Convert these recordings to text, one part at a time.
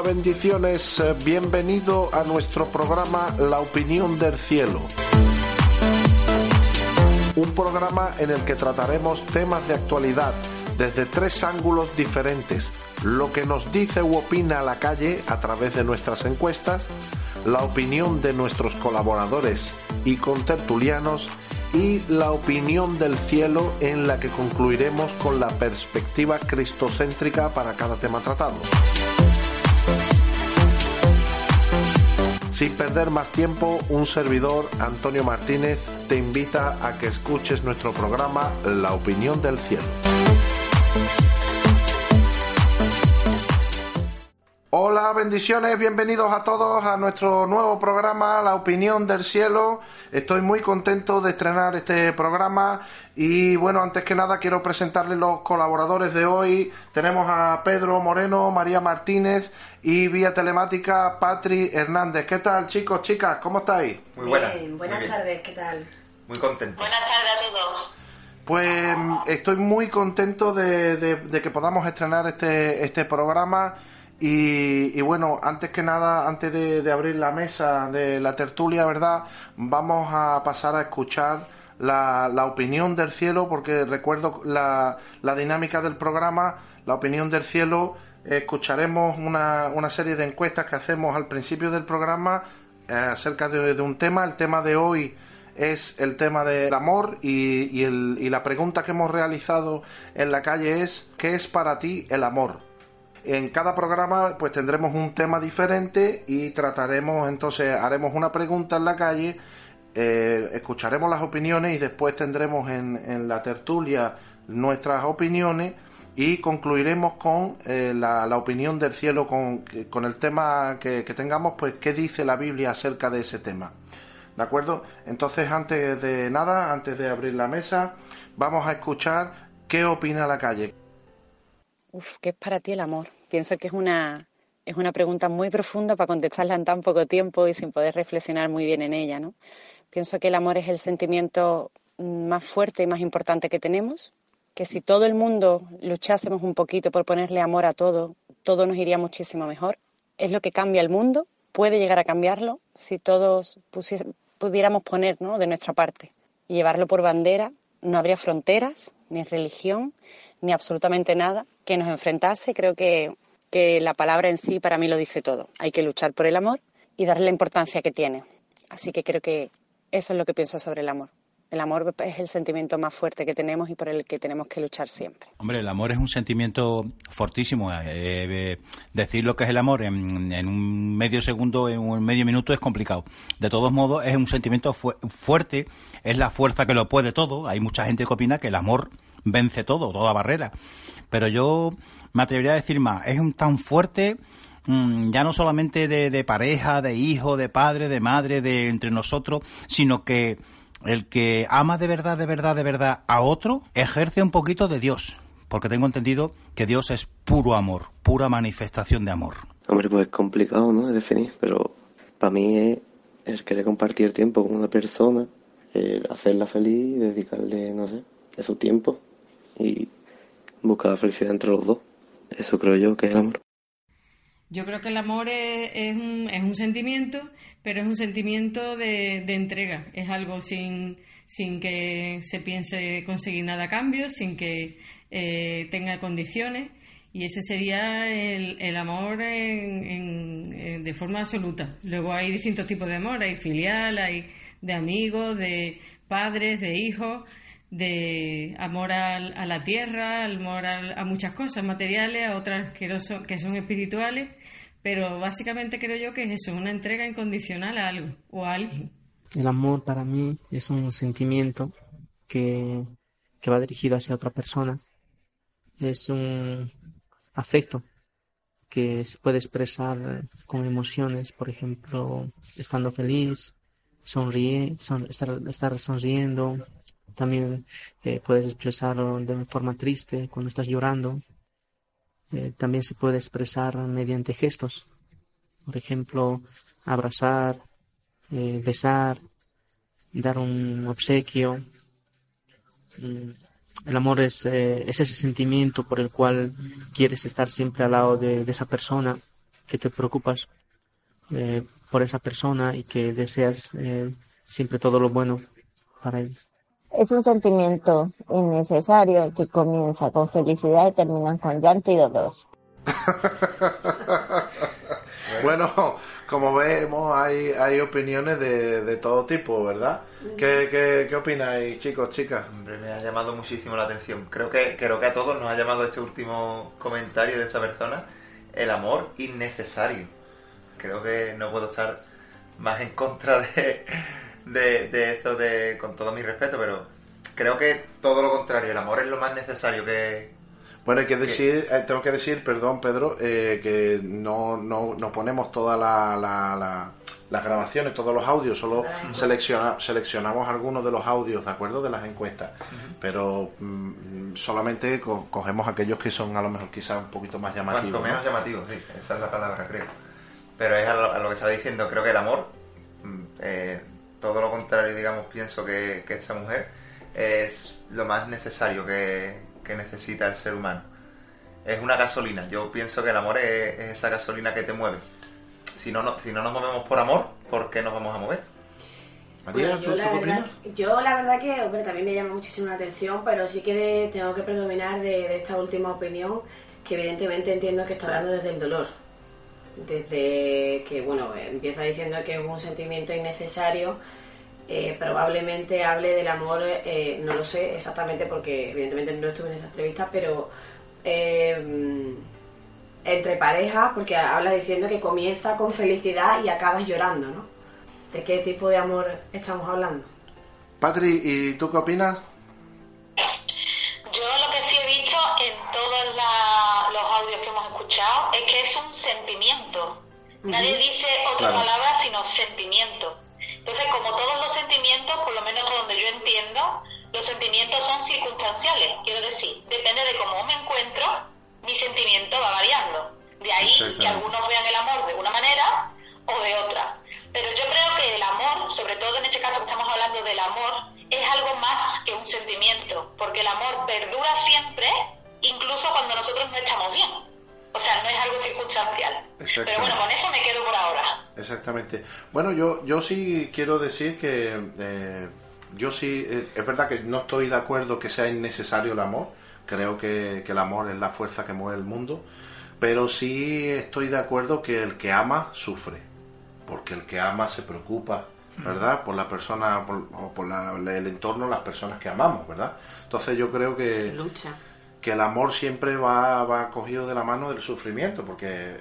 Hola, bendiciones. eh, Bienvenido a nuestro programa La opinión del cielo. Un programa en el que trataremos temas de actualidad desde tres ángulos diferentes. Lo que nos dice u opina la calle a través de nuestras encuestas, la opinión de nuestros colaboradores y contertulianos y la opinión del cielo en la que concluiremos con la perspectiva cristocéntrica para cada tema tratado. Sin perder más tiempo, un servidor, Antonio Martínez, te invita a que escuches nuestro programa La opinión del cielo. Hola, bendiciones, bienvenidos a todos a nuestro nuevo programa La opinión del cielo. Estoy muy contento de estrenar este programa y bueno, antes que nada quiero presentarles los colaboradores de hoy. Tenemos a Pedro Moreno, María Martínez y vía telemática Patri Hernández. ¿Qué tal chicos, chicas? ¿Cómo estáis? Muy buena. Bien, buenas muy bien. tardes, ¿qué tal? Muy contento. Buenas tardes a todos. Pues estoy muy contento de, de- de que podamos estrenar este, este programa y, bueno, antes que nada, antes de, abrir la mesa de la tertulia, ¿verdad? Vamos a pasar a escuchar la, opinión del cielo porque recuerdo la, dinámica del programa, la opinión del cielo, escucharemos una, serie de encuestas que hacemos al principio del programa eh, acerca de, un tema, el tema de hoy es el tema del amor y la pregunta que hemos realizado en la calle es ¿qué es para ti el amor? En cada programa pues tendremos un tema diferente y trataremos entonces haremos una pregunta en la calle, eh, escucharemos las opiniones y después tendremos en, la tertulia nuestras opiniones y concluiremos con eh, la, opinión del cielo con, con el tema que tengamos pues qué dice la Biblia acerca de ese tema. ¿De acuerdo? Entonces, antes de nada, antes de abrir la mesa, vamos a escuchar qué opina la calle. Uf, ¿qué es para ti el amor? Pienso que es una, es una pregunta muy profunda para contestarla en tan poco tiempo y sin poder reflexionar muy bien en ella, ¿no? Pienso que el amor es el sentimiento más fuerte y más importante que tenemos, que si todo el mundo luchásemos un poquito por ponerle amor a todo, todo nos iría muchísimo mejor. Es lo que cambia el mundo, puede llegar a cambiarlo si todos pudiéramos poner ¿no? de nuestra parte y llevarlo por bandera. No habría fronteras, ni religión, ni absolutamente nada que nos enfrentase. Creo que, que la palabra en sí para mí lo dice todo. Hay que luchar por el amor y darle la importancia que tiene. Así que creo que eso es lo que pienso sobre el amor. El amor es el sentimiento más fuerte que tenemos y por el que tenemos que luchar siempre. Hombre, el amor es un sentimiento fortísimo. Eh, eh, decir lo que es el amor en, en un medio segundo, en un medio minuto es complicado. De todos modos, es un sentimiento fu- fuerte, es la fuerza que lo puede todo. Hay mucha gente que opina que el amor vence todo, toda barrera. Pero yo me atrevería a decir más, es un tan fuerte mm, ya no solamente de pareja, de hijo, de padre, de madre, de entre nosotros, sino que el que ama de verdad, de verdad, de verdad a otro, ejerce un poquito de Dios. Porque tengo entendido que Dios es puro amor, pura manifestación de amor. Hombre, pues es complicado, ¿no? De definir, pero para mí es el querer compartir tiempo con una persona, el hacerla feliz, dedicarle, no sé, de su tiempo y buscar la felicidad entre los dos. Eso creo yo que es el amor. Yo creo que el amor es, es un, es un sentimiento, pero es un sentimiento de, entrega. Es algo sin, sin que se piense conseguir nada a cambio, sin que eh, tenga condiciones. Y ese sería el, amor en- en- de forma absoluta. Luego hay distintos tipos de amor. Hay filial, hay de amigos, de padres, de hijos, de amor al- a, la tierra, amor al- a, muchas cosas materiales, a otras que, son, que son espirituales. Pero básicamente creo yo que es eso, una entrega incondicional a algo o a alguien. El amor para mí es un sentimiento que, que va dirigido hacia otra persona es un afecto que se puede expresar con emociones, por ejemplo, estando feliz, sonríe, estar, estar sonriendo, también eh, puedes expresarlo de forma triste cuando estás llorando. Eh, también se puede expresar mediante gestos. Por ejemplo, abrazar, eh, besar, dar un obsequio. Mm, el amor es, ese sentimiento por el cual quieres estar siempre al lado de, esa persona, que te preocupas por esa persona y que deseas siempre todo lo bueno para él. Es un sentimiento innecesario que comienza con felicidad y termina con llanto y dolor. bueno, como vemos, hay, hay opiniones de, de todo tipo, ¿verdad? ¿Qué, qué, qué opináis, chicos, chicas? Hombre, me ha llamado muchísimo la atención. Creo que, creo que a todos nos ha llamado este último comentario de esta persona, el amor innecesario. Creo que no puedo estar más en contra de, de, de esto de, con todo mi respeto, pero creo que todo lo contrario, el amor es lo más necesario que... Bueno, hay que decir, eh, tengo que decir, perdón Pedro, eh, que no, no, no, ponemos todas la, las grabaciones, todos los audios, solo selecciona, seleccionamos algunos de los audios, ¿de acuerdo? De las encuestas, pero mm, solamente cogemos aquellos que son a lo mejor quizás un poquito más llamativos. Cuanto menos llamativos, sí, esa es la palabra, creo. Pero es a lo, que estaba diciendo, creo que el amor... Mm, eh, todo lo contrario, digamos, pienso que, esta mujer es lo más necesario que, necesita el ser humano. Es una gasolina. Yo pienso que el amor es, esa gasolina que te mueve. Si no, no, si no nos movemos por amor, ¿por qué nos vamos a mover? María, yo, la verdad, yo la verdad que, hombre, también me llama muchísimo la atención, pero sí que tengo que predominar de, de, esta última opinión, que evidentemente entiendo que está hablando desde el dolor. Desde que, bueno, empieza diciendo que es un sentimiento innecesario eh, probablemente hable del amor, eh, no lo sé exactamente porque evidentemente no estuve en esa entrevista, pero eh, entre parejas, porque habla diciendo que comienza con felicidad y acabas llorando, ¿no? ¿De qué tipo de amor estamos hablando? Patri, ¿y tú qué opinas? Nadie dice otra palabra sino sentimiento. Entonces, como todos los sentimientos, por lo menos donde yo entiendo, los sentimientos son circunstanciales. Quiero decir, depende de cómo me encuentro, mi sentimiento va variando. De ahí que algunos vean el amor de una manera o de otra. Pero yo creo que el amor, sobre todo en este caso que estamos hablando del amor, es algo más que un sentimiento, porque el amor perdura siempre, incluso cuando nosotros no estamos bien. O sea, no es algo circunstancial. Pero bueno, con eso me quedo por ahora. Exactamente. Bueno, yo, yo sí quiero decir que eh, yo sí, eh, es verdad que no estoy de acuerdo que sea innecesario el amor. Creo que, el amor es la fuerza que mueve el mundo. Pero sí estoy de acuerdo que el que ama sufre. Porque el que ama se preocupa, ¿verdad? Por la persona, por, o por el entorno, las personas que amamos, ¿verdad? Entonces yo creo que... Lucha que el amor siempre va, va cogido de la mano del sufrimiento, porque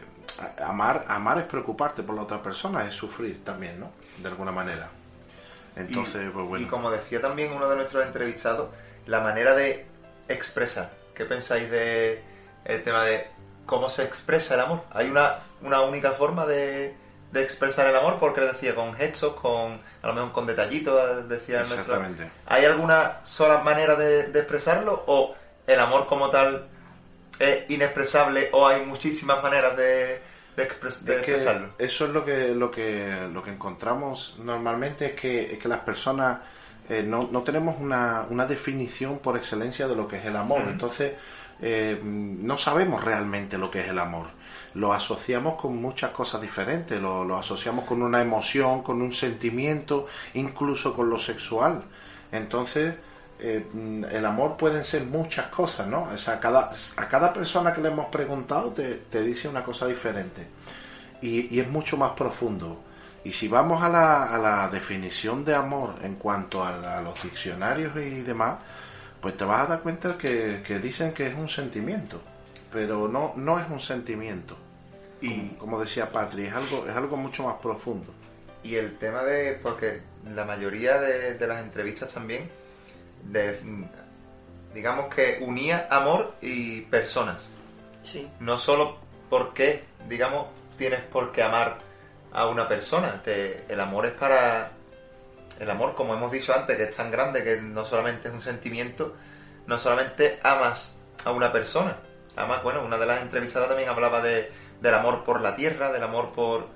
amar, amar es preocuparte por la otra persona, es sufrir también, ¿no? De alguna manera. Entonces, y, pues bueno. Y como decía también uno de nuestros entrevistados, la manera de expresar. ¿Qué pensáis de el tema de cómo se expresa el amor? ¿Hay una, una única forma de, de expresar el amor? Porque decía con gestos, con a lo mejor con detallitos, decía Exactamente. ¿Hay alguna sola manera de, de expresarlo o el amor como tal es inexpresable o hay muchísimas maneras de, expresarlo. Eso es lo que, lo que, lo que encontramos normalmente, es que, es que las personas eh, no, no, tenemos una, una, definición por excelencia de lo que es el amor. Entonces, eh, no sabemos realmente lo que es el amor. Lo asociamos con muchas cosas diferentes, lo, lo asociamos con una emoción, con un sentimiento, incluso con lo sexual. Entonces, eh, el amor pueden ser muchas cosas, ¿no? O sea, cada, a cada persona que le hemos preguntado te, dice una cosa diferente. Y, es mucho más profundo. Y si vamos a la, a la definición de amor en cuanto a, los diccionarios y demás, pues te vas a dar cuenta que, dicen que es un sentimiento. Pero no, no es un sentimiento. Y como, decía Patri, es algo, es algo mucho más profundo. Y el tema de, porque la mayoría de, de las entrevistas también digamos que unía amor y personas. Sí. No solo porque, digamos, tienes por qué amar a una persona. el amor es para... El amor, como hemos dicho antes, que es tan grande que no solamente es un sentimiento, no solamente amas a una persona. Amas, bueno, una de las entrevistadas también hablaba de, del amor por la tierra, del amor por...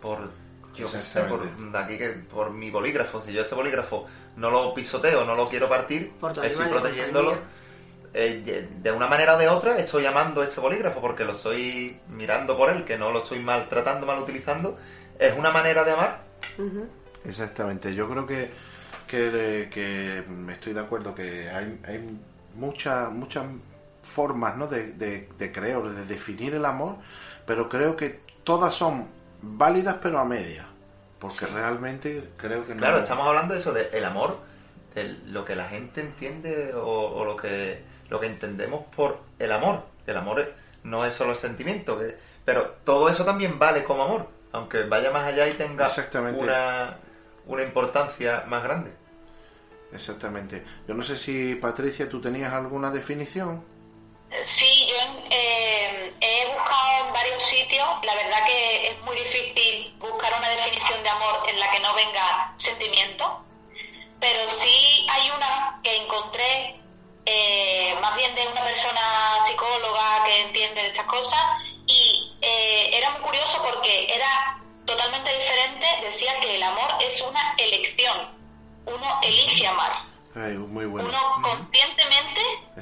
por yo qué sé, por, aquí que, por mi bolígrafo. Si yo este bolígrafo no lo pisoteo, no lo quiero partir, estoy protegiéndolo. Eh, de una manera o de otra estoy llamando este bolígrafo porque lo estoy mirando por él, que no lo estoy maltratando, mal utilizando. Es una manera de amar. Exactamente. Yo creo que, que, que, estoy de acuerdo que hay, hay muchas muchas formas ¿no? de, de, de creer, de definir el amor, pero creo que todas son válidas pero a media. Porque realmente creo que no. Claro, estamos hablando de eso, del el amor, de lo que la gente entiende o lo que lo que entendemos por el amor. El amor no es solo el sentimiento, pero todo eso también vale como amor, aunque vaya más allá y tenga una, una importancia más grande. Exactamente. Yo no sé si, Patricia, tú tenías alguna definición. Sí, yo eh, he buscado en varios sitios. La verdad que es muy difícil buscar una definición de amor en la que no venga sentimiento. Pero sí hay una que encontré eh, más bien de una persona psicóloga que entiende de estas cosas y eh, era muy curioso porque era totalmente diferente, decía que el amor es una elección, uno elige amar. Uno conscientemente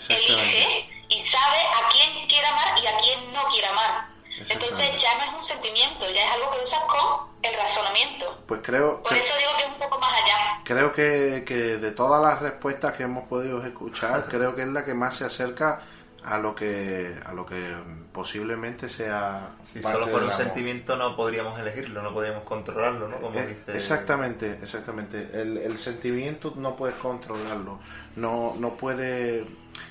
elige y sabe a quién quiere amar y a quién no quiere amar. Entonces ya no es un sentimiento, ya es algo que usas con el razonamiento. Pues creo... Por eso digo que es un poco más allá. Creo que, que de todas las respuestas que hemos podido escuchar, creo que es la que más se acerca a lo que a lo que posiblemente sea si solo fuera un sentimiento no podríamos elegirlo no podríamos controlarlo no como eh, dice exactamente exactamente el, el, sentimiento no puedes controlarlo no no puede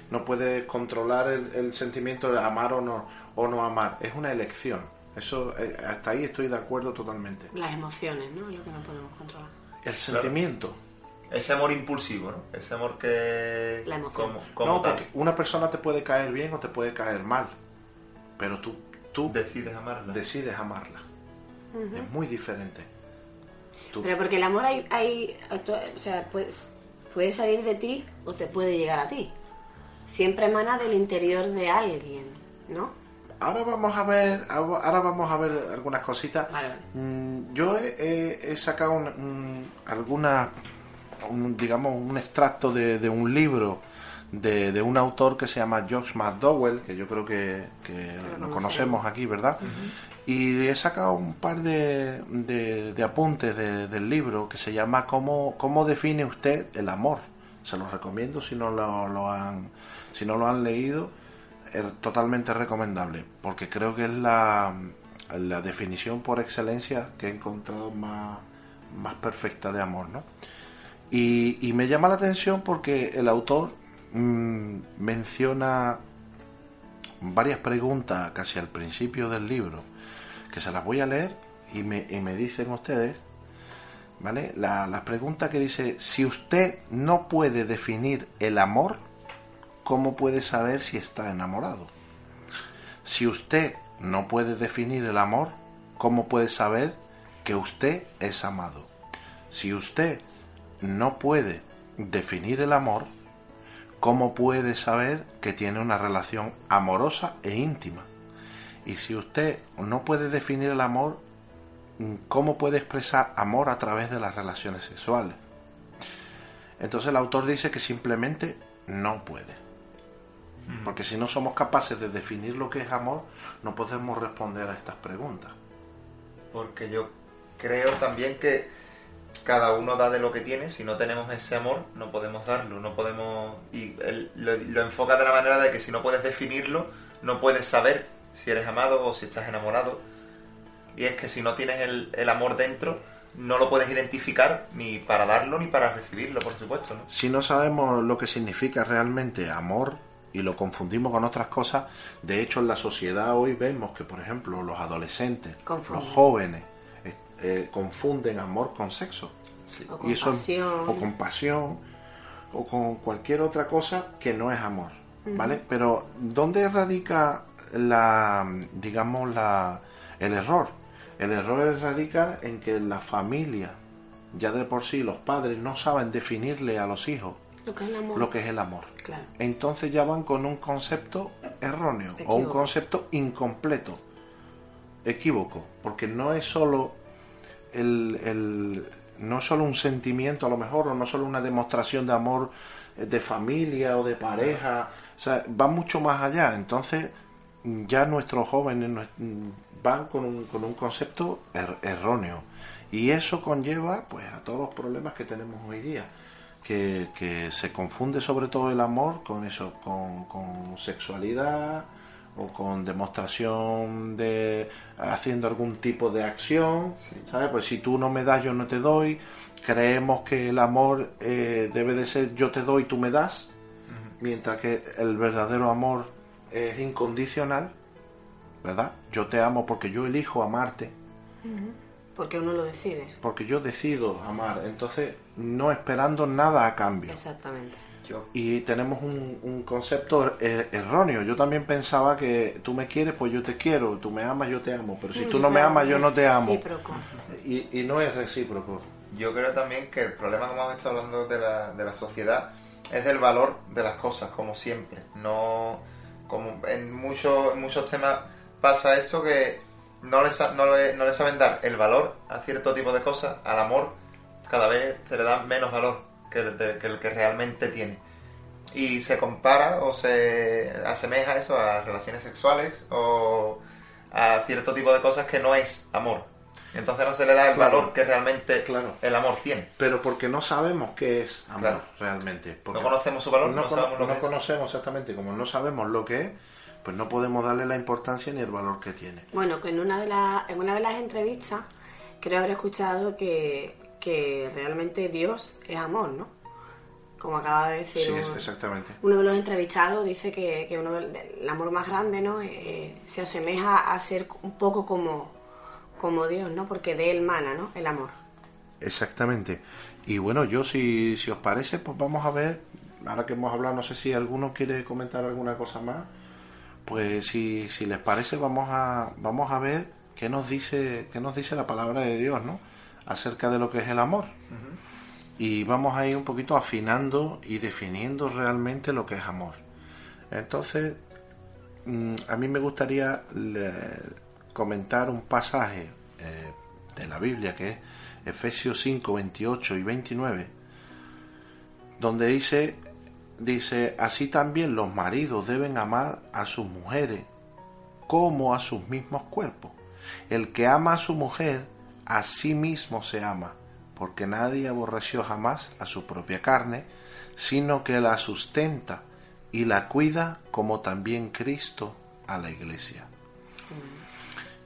no puedes controlar el, el sentimiento de amar o no o no amar, es una elección. Eso, eh, hasta ahí estoy de acuerdo totalmente. Las emociones, ¿no? Es lo que no podemos controlar. El sentimiento. Ese amor impulsivo, ¿no? Ese amor que... La emoción. no, porque una persona te puede caer bien o te puede caer mal. Pero tú... tú decides amarla. Decides amarla. Es muy diferente. Pero porque el amor hay... hay o sea, pues, puede salir de ti o te puede llegar a ti. Siempre emana del interior de alguien, ¿no? ahora vamos a ver ahora vamos a ver algunas cositas mm, yo he, sacado un, alguna digamos un extracto de, un libro de, un autor que se llama Josh McDowell que yo creo que, lo conocemos aquí verdad y he sacado un par de, apuntes del libro que se llama cómo cómo define usted el amor se los recomiendo si no lo han si no lo han leído. Es totalmente recomendable, porque creo que es la, la definición por excelencia que he encontrado más, más perfecta de amor, ¿no? Y, me llama la atención porque el autor mm, menciona varias preguntas casi al principio del libro, que se las voy a leer y me, y me dicen ustedes, ¿vale? La, la pregunta que dice, si usted no puede definir el amor, ¿cómo puede saber si está enamorado? Si usted no puede definir el amor, ¿cómo puede saber que usted es amado? Si usted no puede definir el amor, ¿cómo puede saber que tiene una relación amorosa e íntima? Y si usted no puede definir el amor, ¿cómo puede expresar amor a través de las relaciones sexuales? Entonces el autor dice que simplemente no puede. Porque si no somos capaces de definir lo que es amor, no podemos responder a estas preguntas. Porque yo creo también que cada uno da de lo que tiene. Si no tenemos ese amor, no podemos darlo. No podemos. Y lo, enfoca de la manera de que si no puedes definirlo, no puedes saber si eres amado o si estás enamorado. Y es que si no tienes el, el amor dentro, no lo puedes identificar ni para darlo ni para recibirlo, por supuesto. ¿no? Si no sabemos lo que significa realmente amor, y lo confundimos con otras cosas. De hecho, en la sociedad hoy vemos que, por ejemplo, los adolescentes, los jóvenes, eh, confunden amor con sexo. O y eso, o compasión. o con cualquier otra cosa que no es amor, ¿vale? Pero ¿dónde radica la, digamos, la, el error? El error radica en que la familia, ya de por sí los padres no saben definirle a los hijos lo que es el amor. Lo que es el amor. Claro. Entonces ya van con un concepto erróneo o un concepto incompleto, equívoco, porque no es solo el, el, no solo un sentimiento a lo mejor o no solo una demostración de amor de familia o de pareja, o sea, va mucho más allá. Entonces ya nuestros jóvenes van con un, con un concepto er, erróneo y eso conlleva pues a todos los problemas que tenemos hoy día que, se confunde sobre todo el amor con eso, con, sexualidad o con demostración de haciendo algún tipo de acción, ¿sabes? Pues si tú no me das, yo no te doy. Creemos que el amor eh, debe de ser yo te doy, tú me das, mientras que el verdadero amor es incondicional, ¿verdad? Yo te amo porque yo elijo amarte. Porque uno lo decide. Porque yo decido amar, entonces no esperando nada a cambio. Exactamente. Y tenemos un, concepto er, erróneo. Yo también pensaba que tú me quieres, pues yo te quiero, tú me amas, yo te amo. Pero si tú no me amas, yo no te amo. Y, y no es recíproco. Yo creo también que el problema, como hemos estado hablando de la, de la sociedad, es del valor de las cosas, como siempre. No, como en muchos, muchos temas pasa esto que no le, no, le, no le saben dar el valor a cierto tipo de cosas, al amor, cada vez se le da menos valor que el, que, el que realmente tiene. Y se compara o se asemeja eso a relaciones sexuales o a cierto tipo de cosas que no es amor. Entonces no se le da el valor que realmente claro. el amor tiene. Pero porque no sabemos qué es amor realmente. no conocemos su valor, no, no conocemos exactamente. Como no sabemos lo que es, pues no podemos darle la importancia ni el valor que tiene. Bueno, que en una de, las en una de las entrevistas creo haber escuchado que, que realmente Dios es amor, ¿no? Como acaba de decir sí, exactamente. uno de los entrevistados, dice que, que uno, el amor más grande, ¿no? Eh, se asemeja a ser un poco como, como Dios, ¿no? Porque de él mana, ¿no? El amor. Exactamente. Y bueno, yo si, si os parece, pues vamos a ver, ahora que hemos hablado, no sé si alguno quiere comentar alguna cosa más pues si, si les parece vamos a, vamos a ver qué nos dice, qué nos dice la palabra de Dios, ¿no? Acerca de lo que es el amor. Y vamos a ir un poquito afinando y definiendo realmente lo que es amor. Entonces, mm, a mí me gustaría comentar un pasaje eh, de la Biblia que es Efesios 5, 28 y 29, donde dice dice, así también los maridos deben amar a sus mujeres como a sus mismos cuerpos. El que ama a su mujer, a sí mismo se ama, porque nadie aborreció jamás a su propia carne, sino que la sustenta y la cuida como también Cristo a la iglesia.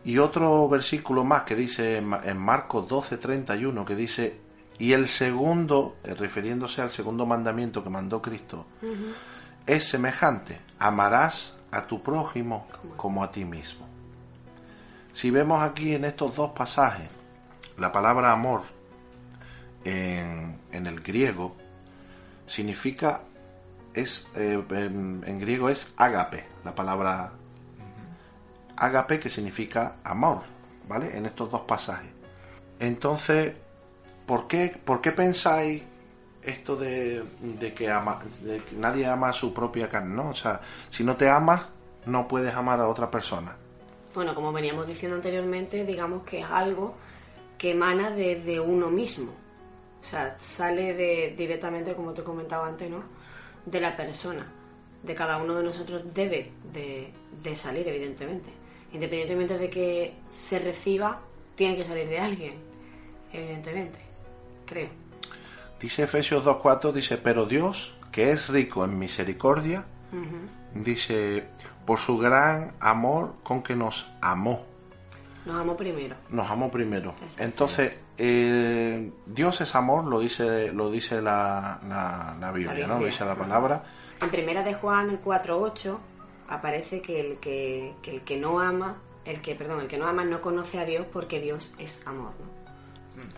Y otro versículo más que dice en Marcos 12:31 que dice, y el segundo, eh, refiriéndose al segundo mandamiento que mandó Cristo, es semejante, amarás a tu prójimo como a ti mismo. Si vemos aquí en estos dos pasajes la palabra amor en, el griego, significa, es, eh, en, griego es ágape, la palabra ágape que significa amor, ¿vale? En estos dos pasajes. Entonces, ¿por qué, por qué pensáis esto de, que ama, de que nadie ama a su propia carne? ¿no? O sea, si no te amas, no puedes amar a otra persona. Bueno, como veníamos diciendo anteriormente, digamos que es algo que emana de, uno mismo. O sea, sale de, directamente, como te comentaba antes, ¿no? De la persona. De cada uno de nosotros debe de, de salir, evidentemente. Independientemente de que se reciba, tiene que salir de alguien, evidentemente creo. Dice Efesios 2.4, dice, pero Dios, que es rico en misericordia, dice, por su gran amor con que nos amó. Nos amó primero. Nos amó primero. Entonces, eh, Dios es amor, lo dice, lo dice la, la, Biblia, ¿no? Lo dice la palabra. En primera de Juan 4.8 aparece que el que, que el que no ama, el que, perdón, el que no ama no conoce a Dios porque Dios es amor, ¿no?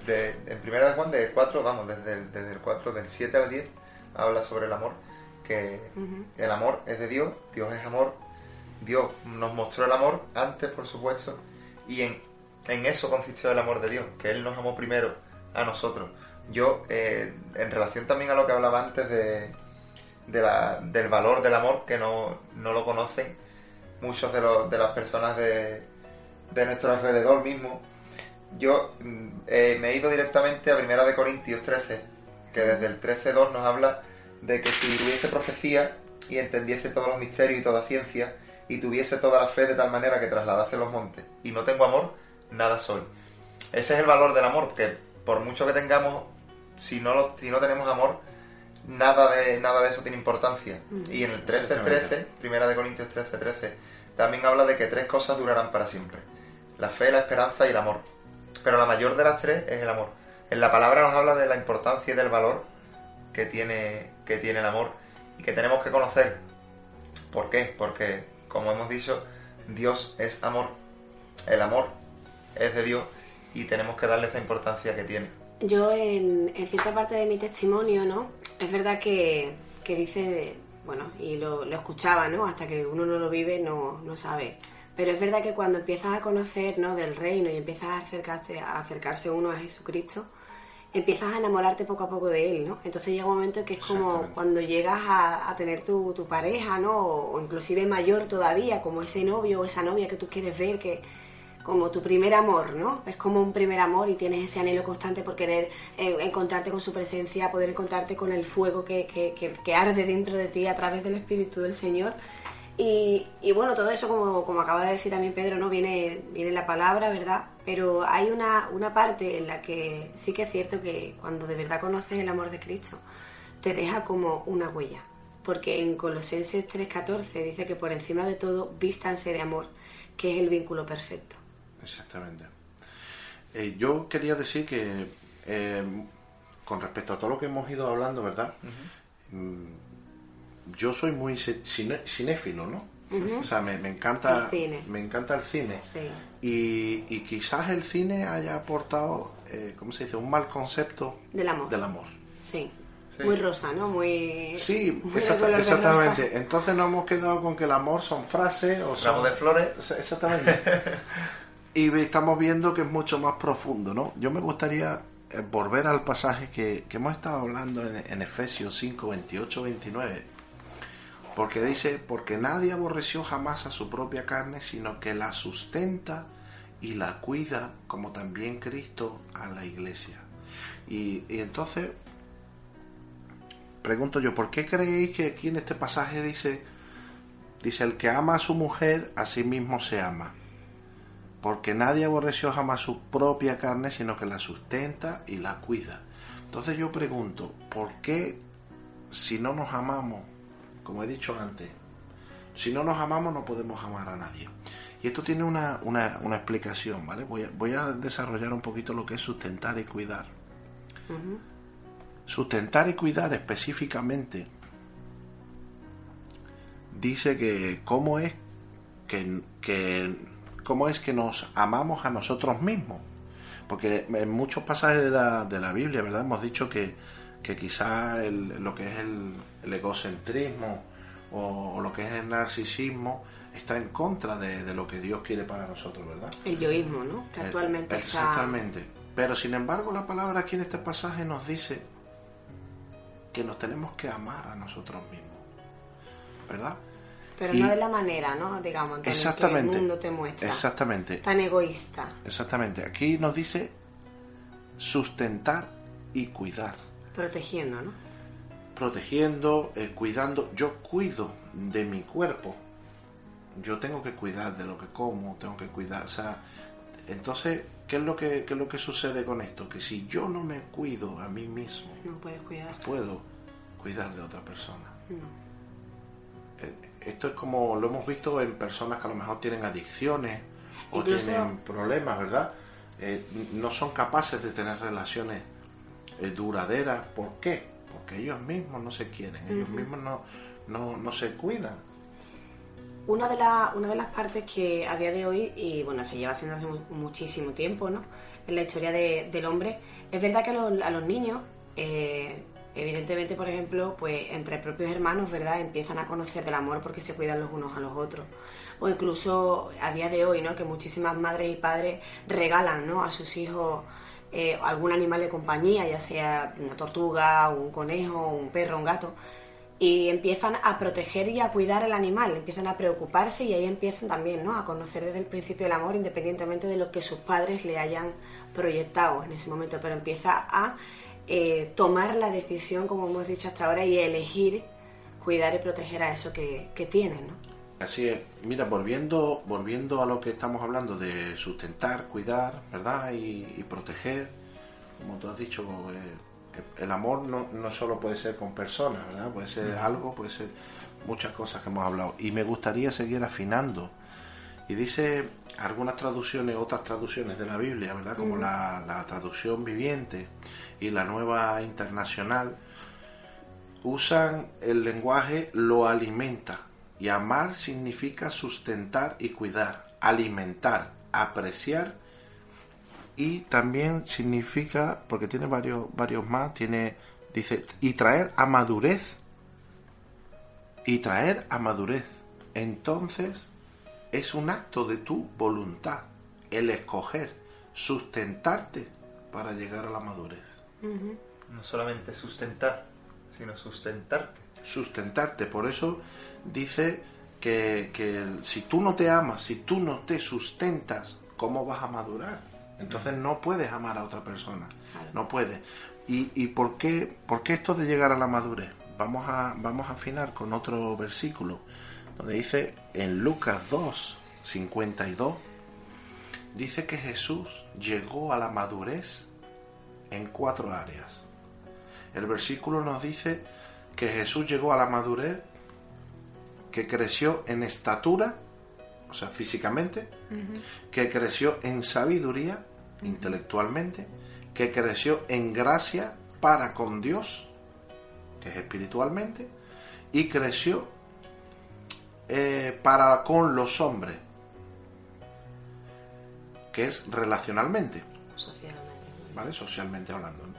en primera de Juan, de 4, vamos, desde el, desde el 4, del 7 al 10, habla sobre el amor, que el amor es de Dios, Dios es amor, Dios nos mostró el amor antes, por supuesto, y en, en eso consistió el amor de Dios, que Él nos amó primero a nosotros. Yo, eh, en relación también a lo que hablaba antes de, de la, del valor del amor, que no, no lo conocen muchos de, los, de las personas de, de nuestro alrededor mismo, yo mm, eh, me he ido directamente a Primera de Corintios 13, que desde el 13.2 nos habla de que si tuviese profecía y entendiese todos los misterios y toda ciencia, y tuviese toda la fe de tal manera que trasladase los montes, y no tengo amor, nada soy. Ese es el valor del amor, que por mucho que tengamos, si no, lo, si no tenemos amor, nada de, nada de eso tiene importancia. Mm. Y en el 13.13, 13, Primera de Corintios 13.13, 13, también habla de que tres cosas durarán para siempre. La fe, la esperanza y el amor. Pero la mayor de las tres es el amor. En la palabra nos habla de la importancia y del valor que tiene, que tiene el amor y que tenemos que conocer. ¿Por qué? Porque, como hemos dicho, Dios es amor. El amor es de Dios y tenemos que darle esa importancia que tiene. Yo en, en cierta parte de mi testimonio, ¿no? Es verdad que, que dice, bueno, y lo, lo, escuchaba, ¿no? Hasta que uno no lo vive no, no sabe. Pero es verdad que cuando empiezas a conocer, ¿no? Del reino y empiezas a acercarse, a acercarse uno a Jesucristo, empiezas a enamorarte poco a poco de él, ¿no? Entonces llega un momento que es como cuando llegas a, a tener tu, tu, pareja, ¿no? O, o, inclusive mayor todavía, como ese novio o esa novia que tú quieres ver, que como tu primer amor, ¿no? Es como un primer amor y tienes ese anhelo constante por querer eh, encontrarte con su presencia, poder encontrarte con el fuego que, que, que, que, arde dentro de ti a través del Espíritu del Señor. Y, y, bueno, todo eso, como, como acaba de decir también Pedro, ¿no? Viene, viene la palabra, ¿verdad? Pero hay una, una parte en la que sí que es cierto que cuando de verdad conoces el amor de Cristo, te deja como una huella. Porque en Colosenses 3.14 dice que por encima de todo, vístanse de amor, que es el vínculo perfecto. Exactamente. Eh, yo quería decir que eh, con respecto a todo lo que hemos ido hablando, ¿verdad? Uh -huh. Yo soy muy cine, cinéfilo, ¿no? Uh -huh. O sea, me, me encanta el me encanta el cine. Sí. Y, y, quizás el cine haya aportado, eh, ¿cómo se dice? Un mal concepto del amor. Del amor. Sí. Sí. Muy rosa, ¿no? Muy. Sí, muy exacta, exactamente. Entonces nos hemos quedado con que el amor son frases o son. de flores. Exactamente. y estamos viendo que es mucho más profundo, ¿no? Yo me gustaría eh, volver al pasaje que, que hemos estado hablando en, en, Efesios 5, 28, 29. Porque dice, porque nadie aborreció jamás a su propia carne, sino que la sustenta y la cuida, como también Cristo a la iglesia. Y, entonces, pregunto yo, ¿por qué creéis que aquí en este pasaje dice, dice, el que ama a su mujer, a sí mismo se ama? porque nadie aborreció jamás su propia carne, sino que la sustenta y la cuida. Entonces yo pregunto, ¿por qué si no nos amamos, como he dicho antes, si no nos amamos no podemos amar a nadie? Y esto tiene una, una, una explicación, ¿vale? Voy a, voy a, desarrollar un poquito lo que es sustentar y cuidar. Uh -huh. Sustentar y cuidar específicamente dice que cómo es que, que cómo es que nos amamos a nosotros mismos. Porque en muchos pasajes de la, de la Biblia, ¿verdad? Hemos dicho que, que quizá el, lo que es el, el egocentrismo o, o, lo que es el narcisismo está en contra de, de, lo que Dios quiere para nosotros, ¿verdad? El yoísmo, ¿no? Que actualmente eh, Exactamente. Está... Pero sin embargo la palabra aquí en este pasaje nos dice que nos tenemos que amar a nosotros mismos, ¿verdad? Pero y, no de la manera, ¿no? Digamos, que, exactamente, que el mundo te muestra. Exactamente. Tan egoísta. Exactamente. Aquí nos dice sustentar y cuidar. Protegiendo, ¿no? Protegiendo, eh, cuidando. Yo cuido de mi cuerpo. Yo tengo que cuidar de lo que como, tengo que cuidar. O sea, entonces, ¿qué es lo que, qué es lo que sucede con esto? Que si yo no me cuido a mí mismo, no puedes cuidar. puedo cuidar de otra persona. No esto es como lo hemos visto en personas que a lo mejor tienen adicciones o Incluso... tienen problemas, ¿verdad? Eh, no son capaces de tener relaciones eh, duraderas. ¿Por qué? Porque ellos mismos no se quieren, uh -huh. ellos mismos no, no, no se cuidan. Una de, la, una de las partes que a día de hoy, y bueno, se lleva haciendo hace muchísimo tiempo, ¿no? En la historia de, del hombre, es verdad que a los, a los niños eh, Evidentemente, por ejemplo, pues entre propios hermanos, ¿verdad? Empiezan a conocer del amor porque se cuidan los unos a los otros. O incluso a día de hoy, ¿no? Que muchísimas madres y padres regalan, ¿no? A sus hijos eh, algún animal de compañía, ya sea una tortuga, un conejo, un perro, un gato, y empiezan a proteger y a cuidar el animal, empiezan a preocuparse y ahí empiezan también ¿no? a conocer desde el principio el amor independientemente de lo que sus padres le hayan proyectado en ese momento, pero empieza a eh, tomar la decisión, como hemos dicho hasta ahora, y elegir cuidar y proteger a eso que, que tienen. ¿no? Así es. Mira, volviendo, volviendo a lo que estamos hablando de sustentar, cuidar, ¿verdad? Y, proteger, como tú has dicho, eh, el amor no, no, solo puede ser con personas, ¿verdad? Puede ser algo, puede ser muchas cosas que hemos hablado. Y me gustaría seguir afinando. Y dice algunas traducciones, otras traducciones de la Biblia, ¿verdad? Como la, la traducción viviente y la nueva internacional, usan el lenguaje lo alimenta y amar significa sustentar y cuidar, alimentar, apreciar y también significa, porque tiene varios, varios más, tiene, dice, y traer a madurez. Y traer a madurez. Entonces es un acto de tu voluntad, el escoger, sustentarte para llegar a la madurez. No solamente sustentar, sino sustentarte. Sustentarte, por eso dice que, si tú no te amas, si tú no te sustentas, ¿cómo vas a madurar? Entonces no puedes amar a otra persona, no puedes. ¿Y, y por, qué, por qué esto de llegar a la madurez? Vamos a, vamos a afinar con otro versículo, donde dice en Lucas 2, 52, dice que Jesús llegó a la madurez en cuatro áreas. El versículo nos dice que Jesús llegó a la madurez que creció en estatura, o sea, físicamente, que creció en sabiduría, intelectualmente, que creció en gracia para con Dios, que es espiritualmente, y creció eh, para con los hombres, que es relacionalmente. Socialmente. ¿Vale? Socialmente hablando.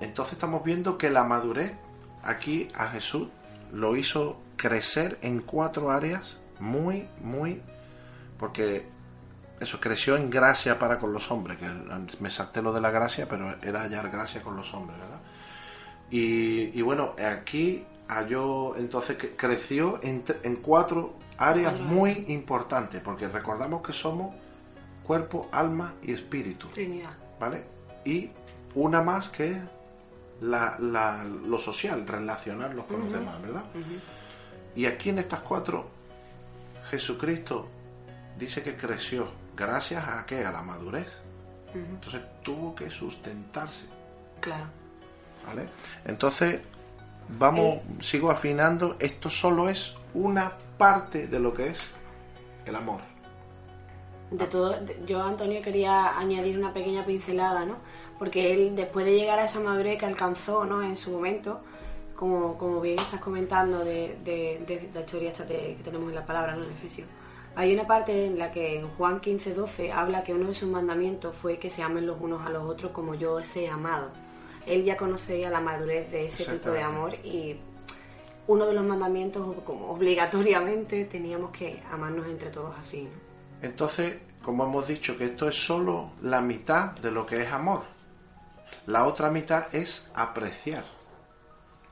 Entonces estamos viendo que la madurez aquí a Jesús lo hizo crecer en cuatro áreas muy, muy, porque eso creció en gracia para con los hombres, que me salté lo de la gracia, pero era hallar gracia con los hombres, ¿verdad? Y, bueno, aquí halló, entonces creció en, en cuatro áreas muy importantes, porque recordamos que somos cuerpo, alma y espíritu. Trinidad. ¿Vale? Y una más que es la, la, lo social, relacionarlos con los demás, ¿verdad? Y aquí en estas cuatro, Jesucristo dice que creció gracias a qué? A la madurez. Entonces tuvo que sustentarse. Claro. ¿Vale? Entonces, vamos, eh. sigo afinando, esto solo es una parte de lo que es el amor. De todo, yo Antonio quería añadir una pequeña pincelada, ¿no? Porque él después de llegar a esa madurez que alcanzó ¿no? en su momento, como, como bien estás comentando de, de, la historia esta que tenemos en la palabra ¿no? en Efesios, hay una parte en la que en Juan 15, 12 habla que uno de sus mandamientos fue que se amen los unos a los otros como yo os he amado. Él ya conocía la madurez de ese tipo de amor y uno de los mandamientos, como obligatoriamente, teníamos que amarnos entre todos así. Entonces, como hemos dicho, que esto es solo la mitad de lo que es amor. La otra mitad es apreciar.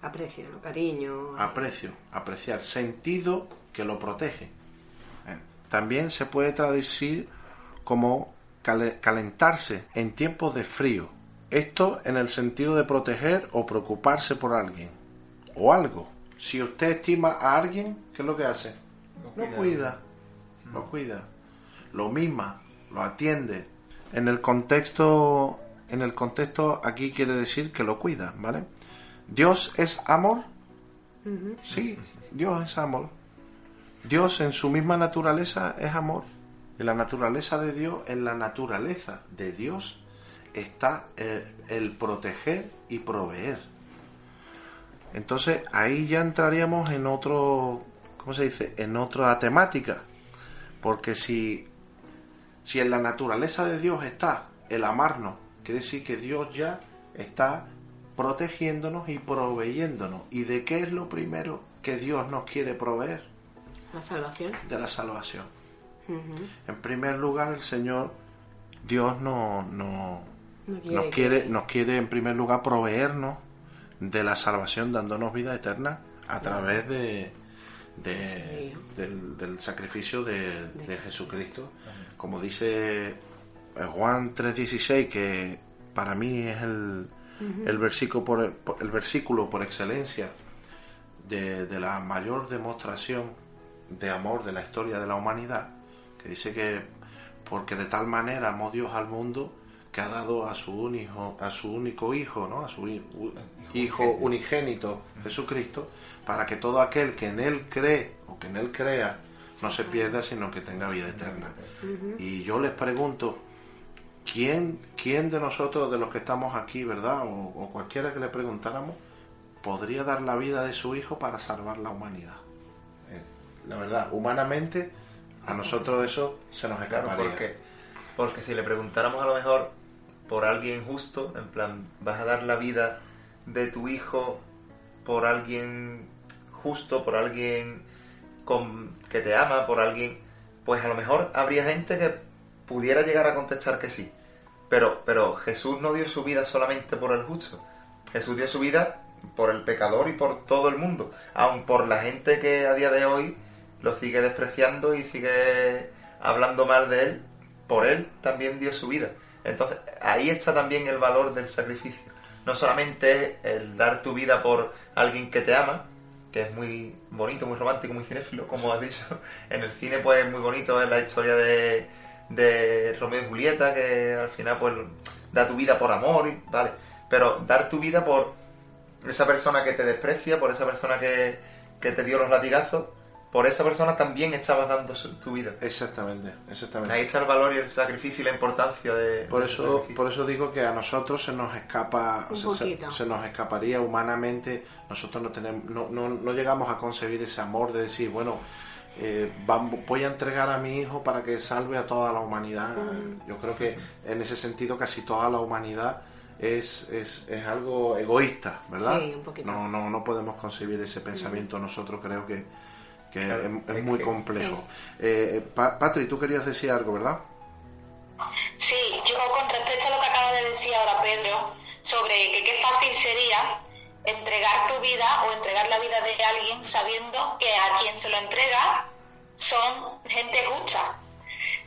Aprecio, cariño. Aprecio, apreciar, sentido que lo protege. ¿eh? También se puede traducir como calentarse en tiempos de frío. Esto en el sentido de proteger o preocuparse por alguien o algo. Si usted estima a alguien, ¿qué es lo que hace? Lo cuida, lo cuida, lo mima, lo atiende. En el contexto en el contexto aquí quiere decir que lo cuida, ¿vale? Dios es amor. Sí, Dios es amor. Dios en su misma naturaleza es amor. En la naturaleza de Dios, en la naturaleza de Dios está el, el proteger y proveer. Entonces ahí ya entraríamos en otro, ¿cómo se dice? En otra temática. Porque si, si en la naturaleza de Dios está el amarnos Quiere decir que Dios ya está protegiéndonos y proveyéndonos. ¿Y de qué es lo primero que Dios nos quiere proveer? La salvación. De la salvación. En primer lugar, el Señor, Dios no, no, nos, quiere, nos quiere en primer lugar proveernos de la salvación dándonos vida eterna a través de, del, sacrificio de, Jesucristo. Como dice Juan 3:16, que para mí es el, el, versículo, por, el versículo por excelencia de, de la mayor demostración de amor de la historia de la humanidad, que dice que porque de tal manera amó Dios al mundo que ha dado a su único, a su único hijo, ¿no? a su hijo unigénito, Jesucristo, para que todo aquel que en él cree o que en él crea no se pierda, sino que tenga vida eterna. Y yo les pregunto, ¿quién, quién de nosotros, de los que estamos aquí, verdad, o, cualquiera que le preguntáramos, podría dar la vida de su hijo para salvar la humanidad? Eh, la verdad, humanamente, a nosotros eso se nos escaparía. porque, porque si le preguntáramos a lo mejor por alguien justo, en plan, vas a dar la vida de tu hijo por alguien justo, por alguien con, que te ama, por alguien, pues a lo mejor habría gente que pudiera llegar a contestar que sí. Pero, pero Jesús no dio su vida solamente por el justo. Jesús dio su vida por el pecador y por todo el mundo. Aun por la gente que a día de hoy lo sigue despreciando y sigue hablando mal de él, por él también dio su vida. Entonces, ahí está también el valor del sacrificio. No solamente el dar tu vida por alguien que te ama, que es muy bonito, muy romántico, muy cinéfilo, como has dicho. En el cine, pues, es muy bonito, es la historia de, de Romeo y Julieta, que al final, pues, da tu vida por amor, ¿vale? Pero dar tu vida por esa persona que te desprecia, por esa persona que, que te dio los latigazos, por esa persona también estabas dando tu vida. Exactamente, exactamente. Ahí está el valor y el sacrificio y la importancia de. Por eso, por eso digo que a nosotros se nos escapa, se, nos escaparía humanamente. Nosotros no tenemos, no, no, llegamos a concebir ese amor de decir, bueno, eh, voy a entregar a mi hijo para que salve a toda la humanidad. Yo creo que en ese sentido casi toda la humanidad es, es, es algo egoísta, ¿verdad? Sí, un poquito. No, no, no podemos concebir ese pensamiento. Nosotros creo que que es, muy complejo. Eh, Patri, tú querías decir algo, ¿verdad? Sí, yo con respecto a lo que acaba de decir ahora Pedro, sobre que qué fácil sería entregar tu vida o entregar la vida de alguien sabiendo que a quien se lo entrega son gente justa.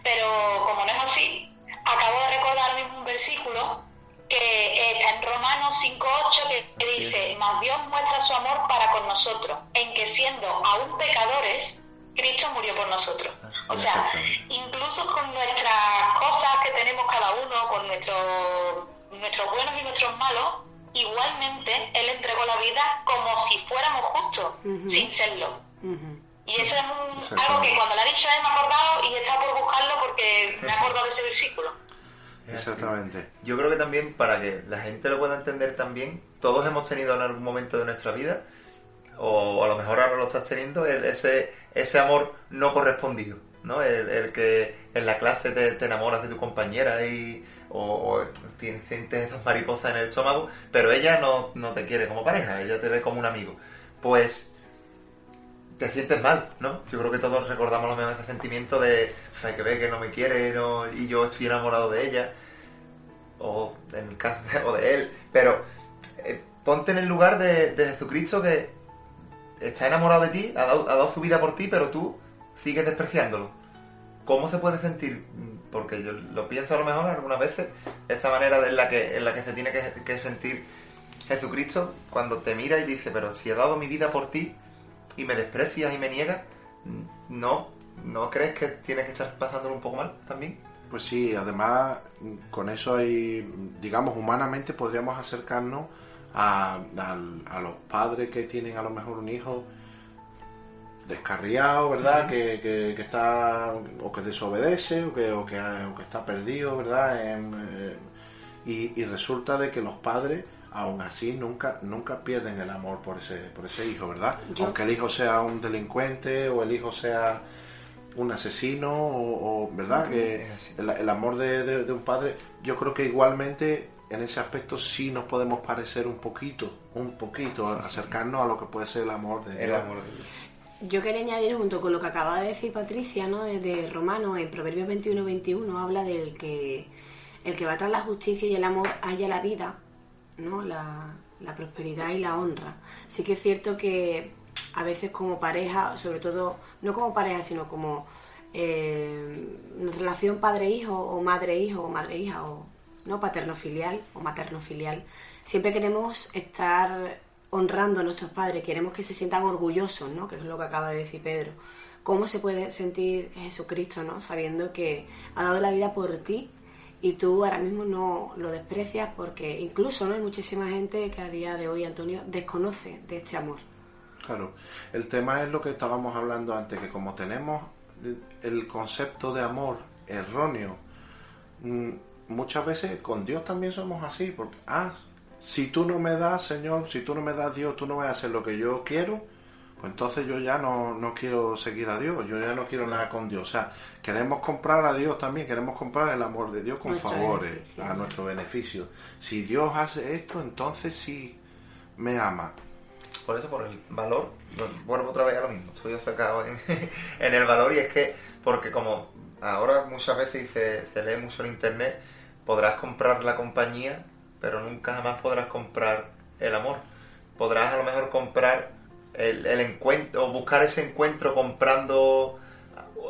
Pero como no es así, acabo de recordar mismo un versículo que está en Romanos 5.8 que dice, mas Dios muestra su amor para con nosotros, en que siendo aún pecadores, Cristo murió por nosotros. O sea, incluso con nuestras cosas que tenemos cada uno, con nuestros, nuestros buenos y nuestros malos, igualmente Él entregó la vida como si fuéramos justos, sin serlo. Y eso es algo que cuando la dicho me he acordado y está por buscarlo porque me he acordado de ese versículo. Exactamente. Yo creo que también para que la gente lo pueda entender también, todos hemos tenido en algún momento de nuestra vida, o a lo mejor ahora lo estás teniendo, ese, ese amor no correspondido, ¿no? El, que en la clase te, enamoras de tu compañera y o, sientes esas mariposas en el estómago, pero ella no, te quiere como pareja, ella te ve como un amigo. Pues te sientes mal, ¿no? Yo creo que todos recordamos lo mismo ese sentimiento de hay que ve que no me quiere y yo estoy enamorado de ella o en el caso de, o de él, pero eh, ponte en el lugar de, Jesucristo que está enamorado de ti, ha dado, su vida por ti, pero tú sigues despreciándolo. ¿Cómo se puede sentir? Porque yo lo pienso a lo mejor algunas veces, esta manera en la que, en la que se tiene que, sentir Jesucristo cuando te mira y dice, pero si he dado mi vida por ti, y me desprecias y me niegas, ¿no, ¿no crees que tienes que estar pasándolo un poco mal también? Pues sí, además con eso hay, digamos, humanamente podríamos acercarnos a, los padres que tienen a lo mejor un hijo descarriado, ¿verdad? que, que, está o que desobedece o que, o que, está perdido, ¿verdad? Eh, y, y resulta de que los padres aún así nunca nunca pierden el amor por ese por ese hijo, ¿verdad? Aunque el hijo sea un delincuente o el hijo sea un asesino o, verdad que el, amor de, un padre yo creo que igualmente en ese aspecto sí nos podemos parecer un poquito, un poquito, acercarnos a lo que puede ser el amor de Dios. Yo quería añadir junto con lo que acaba de decir Patricia, ¿no? Desde Romano, en Proverbios 21-21 habla del que el que va tras la justicia y el amor haya la vida, ¿no? La, prosperidad y la honra. Sí que es cierto que a veces como pareja, sobre todo, no como pareja, sino como eh, relación padre-hijo o madre-hijo o madre-hija o no paterno-filial o materno-filial, siempre queremos estar honrando a nuestros padres, queremos que se sientan orgullosos, ¿no? que es lo que acaba de decir Pedro. ¿Cómo se puede sentir Jesucristo, ¿no? sabiendo que ha dado la vida por ti y tú ahora mismo no lo desprecias porque incluso no hay muchísima gente que a día de hoy, Antonio, desconoce de este amor. Claro, el tema es lo que estábamos hablando antes, que como tenemos el concepto de amor erróneo, mm, muchas veces con Dios también somos así, porque, ah, si tú no me das, Señor, si tú no me das Dios, tú no vas a hacer lo que yo quiero, pues entonces yo ya no, no quiero seguir a Dios, yo ya no quiero nada con Dios. O sea, queremos comprar a Dios también, queremos comprar el amor de Dios con favores, a nuestro beneficio. Si Dios hace esto, entonces sí me ama. Por eso, por el valor, vuelvo otra vez a lo mismo, estoy enfocado en, en el valor y es que, porque como ahora muchas veces se, se lee mucho en internet, podrás comprar la compañía, pero nunca jamás podrás comprar el amor. Podrás a lo mejor comprar el, encuentro, o buscar ese encuentro comprando,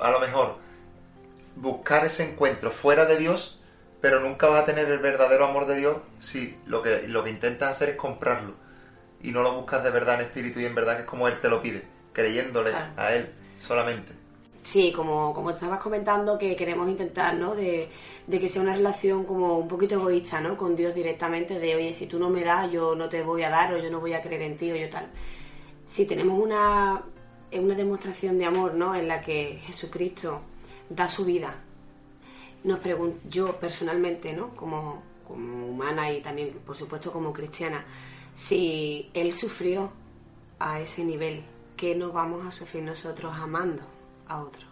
a lo mejor, buscar ese encuentro fuera de Dios, pero nunca vas a tener el verdadero amor de Dios si lo que, lo que intentas hacer es comprarlo y no lo buscas de verdad en espíritu y en verdad que es como Él te lo pide, creyéndole a Él solamente. Sí, como, como estabas comentando, que queremos intentar, ¿no? De, de, que sea una relación como un poquito egoísta, ¿no? Con Dios directamente, de, oye, si tú no me das, yo no te voy a dar, o yo no voy a creer en ti, o yo tal si tenemos una, una demostración de amor, ¿no? En la que Jesucristo da su vida, nos pregunto, yo personalmente, ¿no? Como, como humana y también, por supuesto, como cristiana, si Él sufrió a ese nivel, ¿qué nos vamos a sufrir nosotros amando a otro?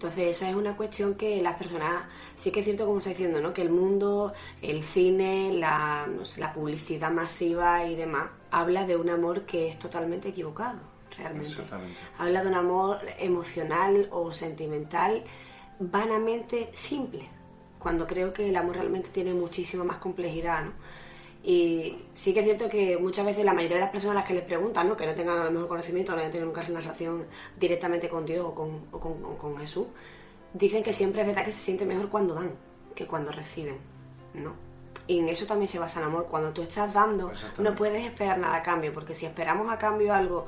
Entonces, esa es una cuestión que las personas, sí que es cierto, como está diciendo, ¿no? Que el mundo, el cine, la, no sé, la publicidad masiva y demás, habla de un amor que es totalmente equivocado, realmente. Habla de un amor emocional o sentimental vanamente simple, cuando creo que el amor realmente tiene muchísima más complejidad, ¿no? Y sí que es cierto que muchas veces la mayoría de las personas a las que les preguntan, ¿no? que no tengan el mejor conocimiento, no hayan tenido nunca una relación directamente con Dios o con, o con, Jesús, dicen que siempre es verdad que se siente mejor cuando dan que cuando reciben, ¿no? Y en eso también se basa el amor. Cuando tú estás dando, no puedes esperar nada a cambio, porque si esperamos a cambio algo,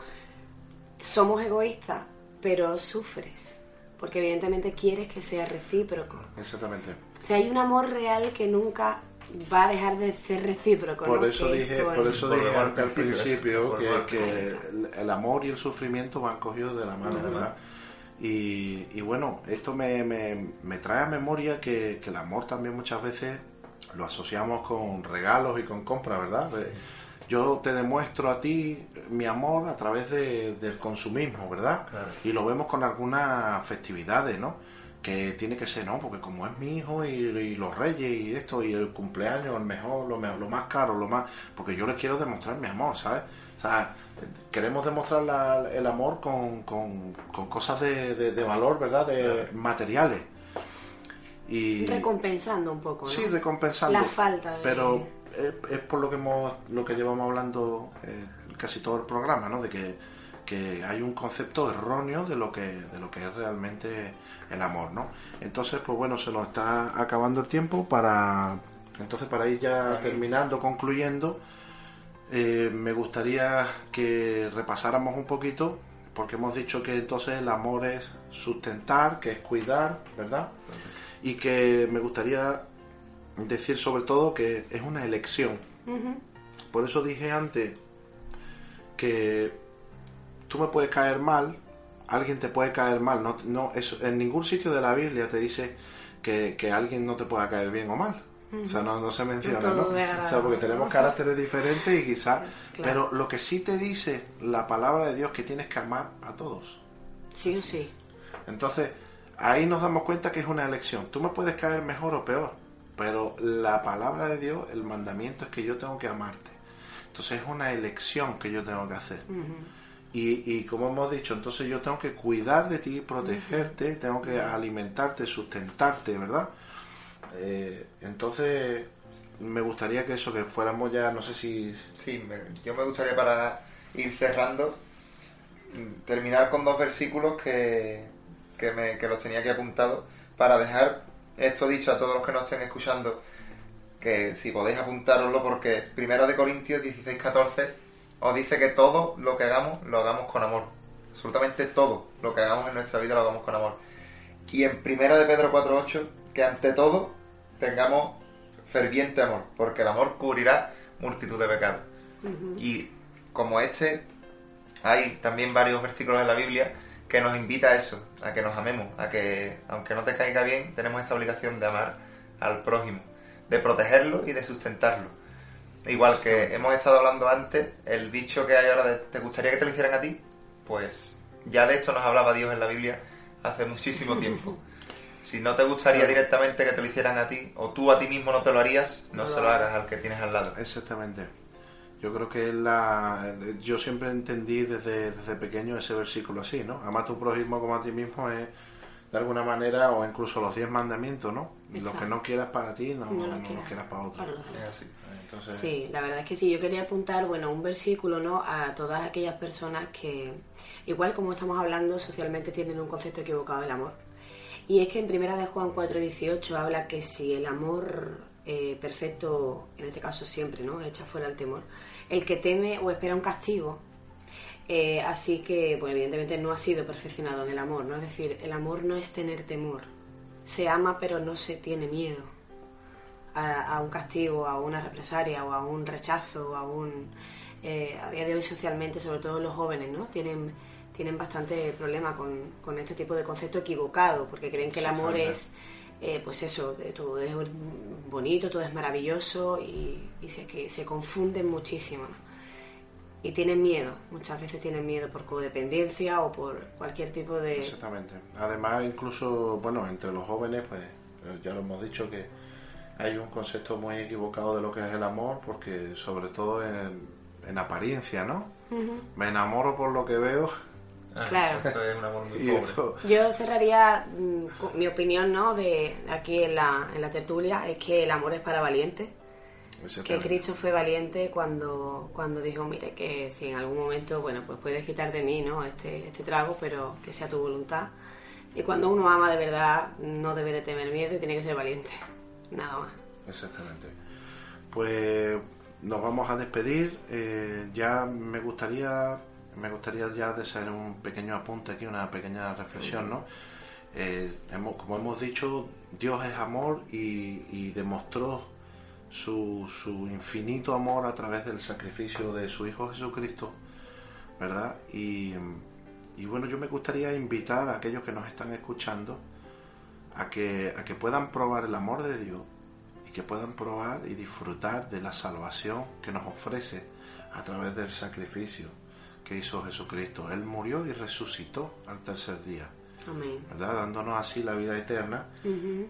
somos egoístas, pero sufres, porque evidentemente quieres que sea recíproco. Exactamente. O sea, hay un amor real que nunca va a dejar de ser recíproco. Por eso dije, por... eso dije antes al principio que, el amor y el sufrimiento van cogidos de la mano, ¿verdad? Y, y, bueno, esto me, me, trae a memoria que, el amor también muchas veces lo asociamos con regalos y con compras, ¿verdad? Yo te demuestro a ti mi amor a través del consumismo, ¿verdad? Y lo vemos con algunas festividades, ¿no? Que tiene que ser, ¿no? Porque como es mi hijo y, los reyes y esto, y el cumpleaños, el mejor, lo, mejor, lo más caro, lo más... Porque yo le quiero demostrar mi amor, ¿sabes? O sea, queremos demostrar el amor con, con, cosas de, valor, ¿verdad? De materiales. Y, recompensando un poco, ¿no? Sí, recompensando. La falta Pero es, por lo que, hemos, lo que llevamos hablando eh, casi todo el programa, ¿no? De que que hay un concepto erróneo de lo que de lo que es realmente el amor no entonces pues bueno se nos está acabando el tiempo para entonces para ir ya terminando concluyendo eh, me gustaría que repasáramos un poquito porque hemos dicho que entonces el amor es sustentar que es cuidar verdad y que me gustaría decir sobre todo que es una elección. Por eso dije antes que tú me puedes caer mal, alguien te puede caer mal. No, no, eso, en ningún sitio de la Biblia te dice que, alguien no te pueda caer bien o mal. O sea, no, se menciona, ¿no? O sea, porque tenemos caracteres diferentes y quizás... Pero lo que sí te dice la palabra de Dios que tienes que amar a todos. Sí sí. Entonces, ahí nos damos cuenta que es una elección. Tú me puedes caer mejor o peor, pero la palabra de Dios, el mandamiento es que yo tengo que amarte. Entonces es una elección que yo tengo que hacer. Y, y, como hemos dicho, entonces yo tengo que cuidar de ti, protegerte, tengo que alimentarte, sustentarte, ¿verdad? Eh, entonces me gustaría que eso, que fuéramos ya, no sé si... Sí, yo me gustaría para ir cerrando, terminar con dos versículos que, que, me, que los tenía aquí apuntados para dejar esto dicho a todos los que nos estén escuchando que si podéis apuntároslo porque Primera de Corintios 16, 14 os dice que todo lo que hagamos lo hagamos con amor. Absolutamente todo lo que hagamos en nuestra vida lo hagamos con amor. Y en Primera de Pedro 4.8 que ante todo tengamos ferviente amor, porque el amor cubrirá multitud de pecados. Y como este, hay también varios versículos en la Biblia que nos invita a eso, a que nos amemos, a que aunque no te caiga bien, tenemos esta obligación de amar al prójimo de protegerlo y de sustentarlo. Igual que hemos estado hablando antes, el dicho que hay ahora de ¿te gustaría que te lo hicieran a ti? Pues ya de esto nos hablaba Dios en la Biblia hace muchísimo tiempo. Si no te gustaría directamente que te lo hicieran a ti, o tú a ti mismo no te lo harías, no se lo hagas al que tienes al lado. Exactamente. Yo creo que la, yo siempre entendí desde, desde pequeño ese versículo así, ¿no? Ama a tu prójimo como a ti mismo es de alguna manera, o incluso los diez mandamientos, ¿no? Lo que no quieras para ti, no, lo, quieras, para otro. Sí, la verdad es que sí, yo quería apuntar, bueno, un versículo, ¿no? A todas aquellas personas que, igual como estamos hablando, socialmente tienen un concepto equivocado del amor. Y es que en primera de Juan 4.18 habla que si el amor eh, perfecto, en este caso siempre, ¿no? Echa fuera el temor, el que teme o espera un castigo, eh, así que, pues evidentemente no ha sido perfeccionado en el amor, ¿no? Es decir, el amor no es tener temor. Se ama pero no se tiene miedo a, un castigo, a una represalia o a un rechazo, a un... Eh, a día de hoy socialmente, sobre todo los jóvenes, ¿no? Tienen, tienen bastante problema con, este tipo de concepto equivocado, porque creen que el amor es... Eh, pues eso, todo es bonito, todo es maravilloso y, se, que se confunden muchísimo y tienen miedo, muchas veces tienen miedo por codependencia o por cualquier tipo de... Exactamente. Además, incluso, bueno, entre los jóvenes, pues ya lo hemos dicho que hay un concepto muy equivocado de lo que es el amor, porque sobre todo en, apariencia, ¿no? Me enamoro por lo que veo. Ah, claro. Esto es un amor muy pobre. Yo cerraría mm, mi opinión, ¿no? De aquí en la, en la tertulia, es que el amor es para valientes que Cristo fue valiente cuando, cuando dijo, mire, que si en algún momento, bueno, pues puedes quitar de mí, ¿no? Este, este trago, pero que sea tu voluntad. Y cuando uno ama de verdad, no debe de temer miedo y tiene que ser valiente. Nada más. Exactamente. Pues nos vamos a despedir. Eh, ya me gustaría, me gustaría ya de hacer un pequeño apunte aquí, una pequeña reflexión, ¿no? Eh, como hemos dicho, Dios es amor y demostró su, su infinito amor a través del sacrificio de su Hijo Jesucristo, ¿verdad? Y, bueno, yo me gustaría invitar a aquellos que nos están escuchando a que, a que puedan probar el amor de Dios y que puedan probar y disfrutar de la salvación que nos ofrece a través del sacrificio que hizo Jesucristo. Él murió y resucitó al tercer día. ¿verdad? Dándonos así la vida eterna,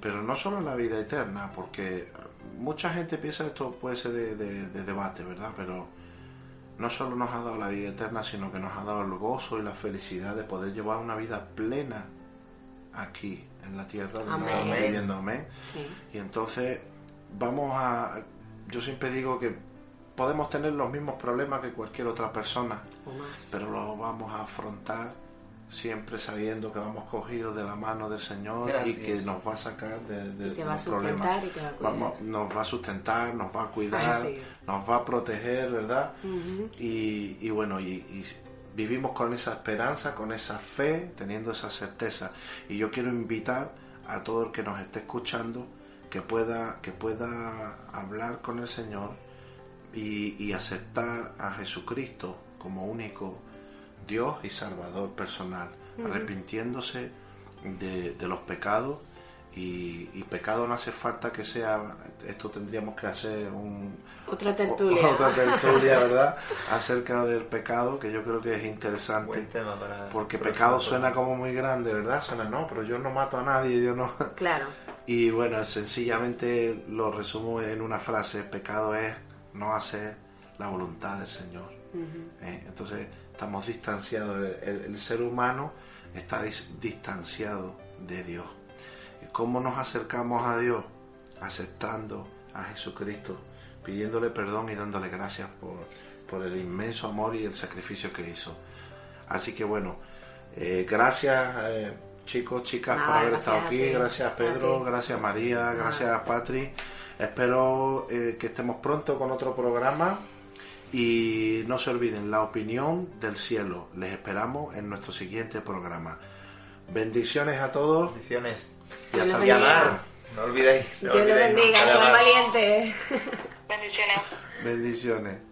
pero no solo la vida eterna, porque mucha gente piensa esto puede ser de, debate, ¿verdad? Pero no solo nos ha dado la vida eterna, sino que nos ha dado el gozo y la felicidad de poder llevar una vida plena aquí en la tierra donde estamos viviendo, amén. Y entonces vamos a, yo siempre digo que podemos tener los mismos problemas que cualquier otra persona, pero lo vamos a afrontar siempre sabiendo que vamos cogidos de la mano del Señor y que nos va a sacar de, de los problemas. Vamos, nos va a sustentar, nos va a cuidar, nos va a proteger, ¿verdad? y, y, bueno, y, vivimos con esa esperanza, con esa fe, teniendo esa certeza. Y yo quiero invitar a todo el que nos esté escuchando que pueda, que pueda hablar con el Señor y, y aceptar a Jesucristo como único Dios y Salvador personal, arrepintiéndose de, los pecados y, pecado no hace falta que sea, esto tendríamos que hacer un, otra tertulia, otra tertulia ¿verdad? acerca del pecado, que yo creo que es interesante, porque pecado suena como muy grande, ¿verdad? Suena, no, pero yo no mato a nadie, yo no... Claro. Y bueno, sencillamente lo resumo en una frase, pecado es no hacer la voluntad del Señor. ¿eh? Entonces estamos distanciados, el, ser humano está distanciado de Dios. ¿Y cómo nos acercamos a Dios? Aceptando a Jesucristo, pidiéndole perdón y dándole gracias por, por el inmenso amor y el sacrificio que hizo. Así que bueno, eh, gracias eh, chicos, chicas por haber estado aquí, gracias Pedro, gracias María, gracias Patri. Espero eh, que estemos pronto con otro programa y no se olviden la opinión del cielo. Les esperamos en nuestro siguiente programa. Bendiciones a todos. Bendiciones. Y hasta mañana. No olvidéis. Dios los bendiga, son valientes. Bendiciones. Bendiciones.